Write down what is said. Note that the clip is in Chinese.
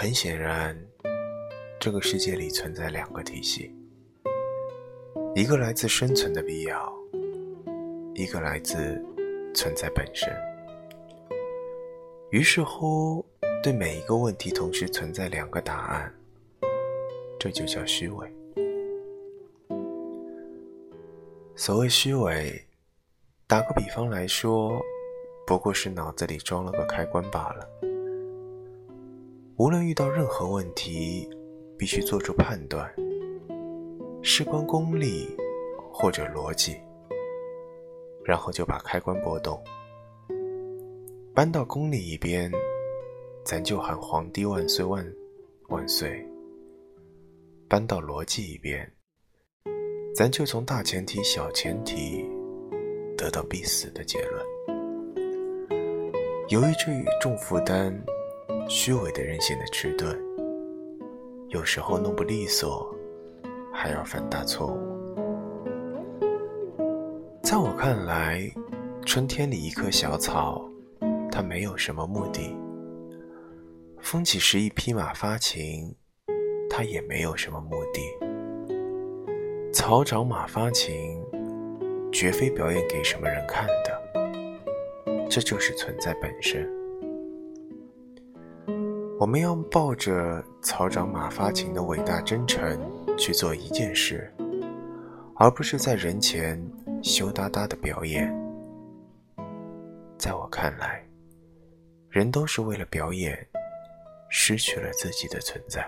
很显然，这个世界里存在两个体系：一个来自生存的必要，一个来自存在本身。于是乎，对每一个问题同时存在两个答案，这就叫虚伪。所谓虚伪，打个比方来说，不过是脑子里装了个开关罢了。无论遇到任何问题，必须做出判断，事关功利或者逻辑，然后就把开关拨动，搬到功利一边，咱就喊皇帝万岁万万岁；搬到逻辑一边。咱就从大前提、小前提得到必死的结论。由于这重负担，虚伪的人显得迟钝，有时候弄不利索，还要犯大错误。在我看来，春天里一棵小草，它没有什么目的；风起时一匹马发情，它也没有什么目的。草长马发情，绝非表演给什么人看的，这就是存在本身。我们要抱着草长马发情的伟大真诚去做一件事，而不是在人前羞答答的表演。在我看来，人都是为了表演，失去了自己的存在。